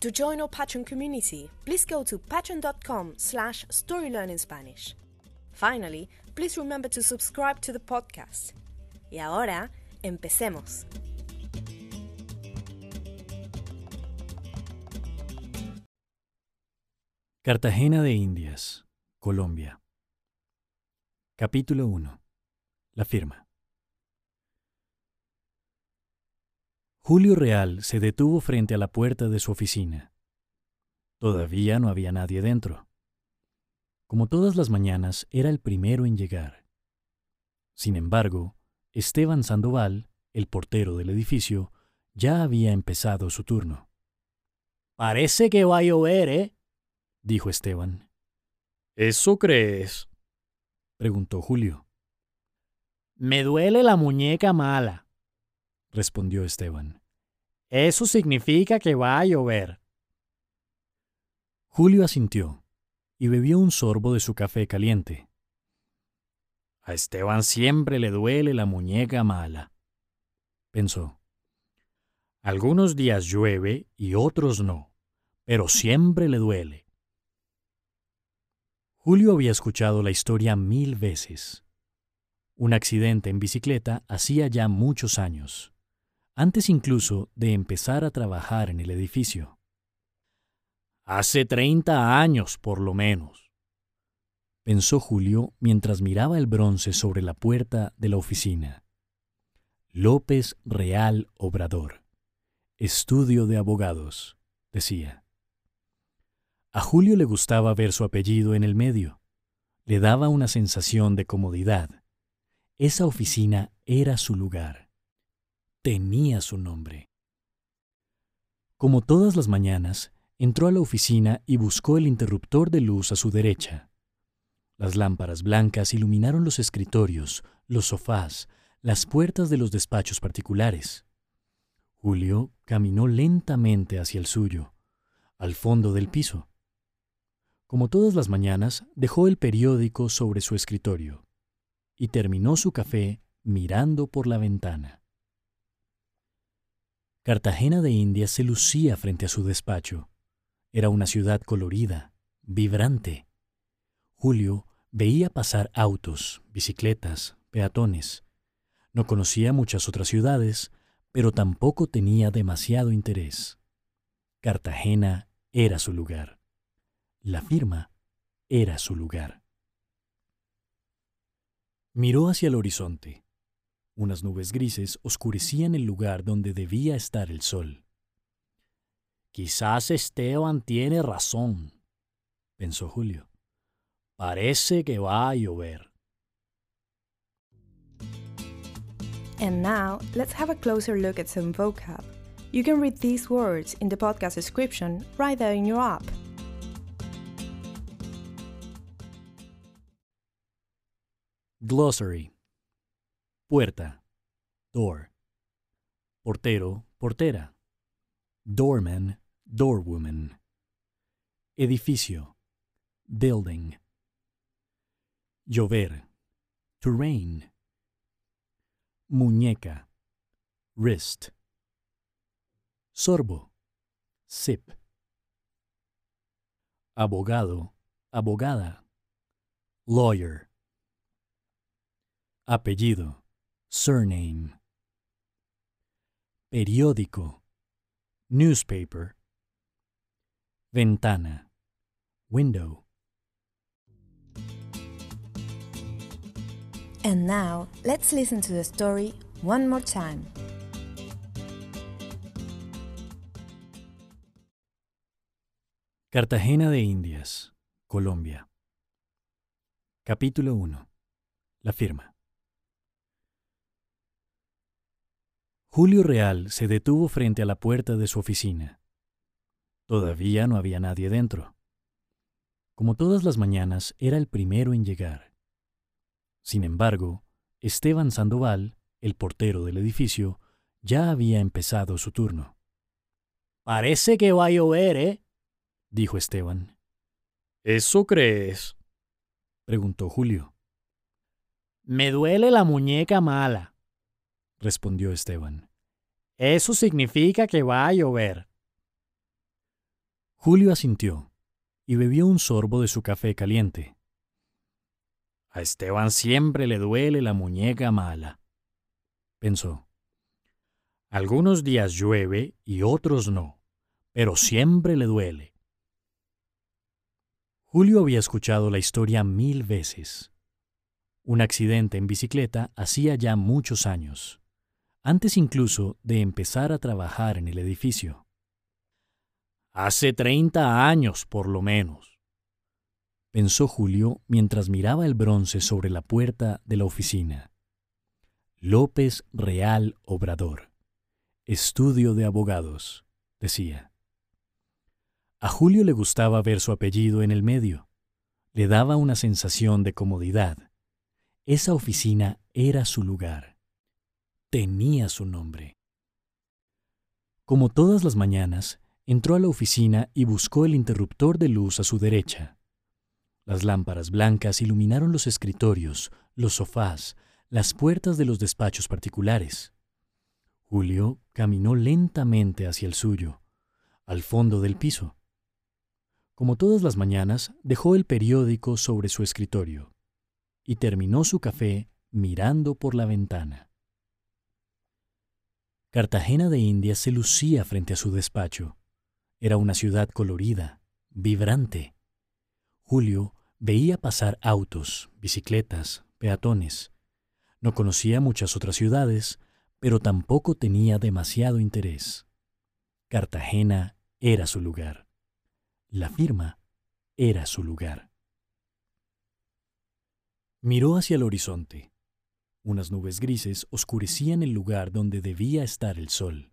To join our Patreon community, please go to patreon.com slash storylearningspanish. Finally, please remember to subscribe to the podcast. Y ahora, empecemos. Cartagena de Indias, Colombia. Capítulo 1. La firma. Julio Real se detuvo frente a la puerta de su oficina. Todavía no había nadie dentro. Como todas las mañanas, era el primero en llegar. Sin embargo, Esteban Sandoval, el portero del edificio, ya había empezado su turno. Parece que va a llover, ¿eh? dijo Esteban. ¿Eso crees? preguntó Julio. Me duele la muñeca mala, respondió Esteban. Eso significa que va a llover. Julio asintió y bebió un sorbo de su café caliente. A Esteban siempre le duele la muñeca mala, pensó. Algunos días llueve y otros no, pero siempre le duele. Julio había escuchado la historia mil veces. Un accidente en bicicleta hacía ya muchos años antes incluso de empezar a trabajar en el edificio. Hace treinta años, por lo menos, pensó Julio mientras miraba el bronce sobre la puerta de la oficina. López Real Obrador. Estudio de abogados, decía. A Julio le gustaba ver su apellido en el medio. Le daba una sensación de comodidad. Esa oficina era su lugar tenía su nombre. Como todas las mañanas, entró a la oficina y buscó el interruptor de luz a su derecha. Las lámparas blancas iluminaron los escritorios, los sofás, las puertas de los despachos particulares. Julio caminó lentamente hacia el suyo, al fondo del piso. Como todas las mañanas, dejó el periódico sobre su escritorio y terminó su café mirando por la ventana. Cartagena de Indias se lucía frente a su despacho. Era una ciudad colorida, vibrante. Julio veía pasar autos, bicicletas, peatones. No conocía muchas otras ciudades, pero tampoco tenía demasiado interés. Cartagena era su lugar. La firma era su lugar. Miró hacia el horizonte. Unas nubes grises oscurecían el lugar donde debía estar el sol. Quizás Esteban tiene razón, pensó Julio. Parece que va a llover. And now, let's have a closer look at some vocab. You can read these words in the podcast description right there in your app. Glossary Puerta. Door. Portero, portera. Doorman, doorwoman. Edificio. Building. Llover. To rain. Muñeca. Wrist. Sorbo. Sip. Abogado, abogada. Lawyer. Apellido surname. Periódico, newspaper. Ventana, window. And now, let's listen to the story one more time. Cartagena de Indias, Colombia. Capítulo 1. La firma. Julio Real se detuvo frente a la puerta de su oficina. Todavía no había nadie dentro. Como todas las mañanas, era el primero en llegar. Sin embargo, Esteban Sandoval, el portero del edificio, ya había empezado su turno. Parece que va a llover, ¿eh? dijo Esteban. ¿Eso crees? preguntó Julio. Me duele la muñeca mala, respondió Esteban. Eso significa que va a llover. Julio asintió y bebió un sorbo de su café caliente. A Esteban siempre le duele la muñeca mala, pensó. Algunos días llueve y otros no, pero siempre le duele. Julio había escuchado la historia mil veces. Un accidente en bicicleta hacía ya muchos años, antes incluso de empezar a trabajar en el edificio. Hace treinta años, por lo menos, pensó Julio mientras miraba el bronce sobre la puerta de la oficina. López Real Obrador. Estudio de abogados, decía. A Julio le gustaba ver su apellido en el medio. Le daba una sensación de comodidad. Esa oficina era su lugar. Tenía su nombre. Como todas las mañanas, entró a la oficina y buscó el interruptor de luz a su derecha. Las lámparas blancas iluminaron los escritorios, los sofás, las puertas de los despachos particulares. Julio caminó lentamente hacia el suyo, al fondo del piso. Como todas las mañanas, dejó el periódico sobre su escritorio y terminó su café mirando por la ventana. Cartagena de Indias se lucía frente a su despacho. Era una ciudad colorida, vibrante. Julio veía pasar autos, bicicletas, peatones. No conocía muchas otras ciudades, pero tampoco tenía demasiado interés. Cartagena era su lugar. La firma era su lugar. Miró hacia el horizonte. Unas nubes grises oscurecían el lugar donde debía estar el sol.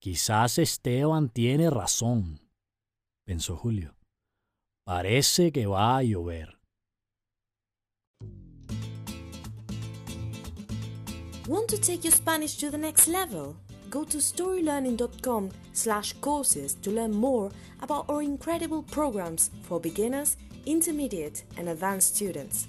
Quizás Esteban tiene razón, pensó Julio. Parece que va a llover. Want to take your Spanish to the next level? Go to storylearning.com slash courses to learn more about our incredible programs for beginners, intermediate and advanced students.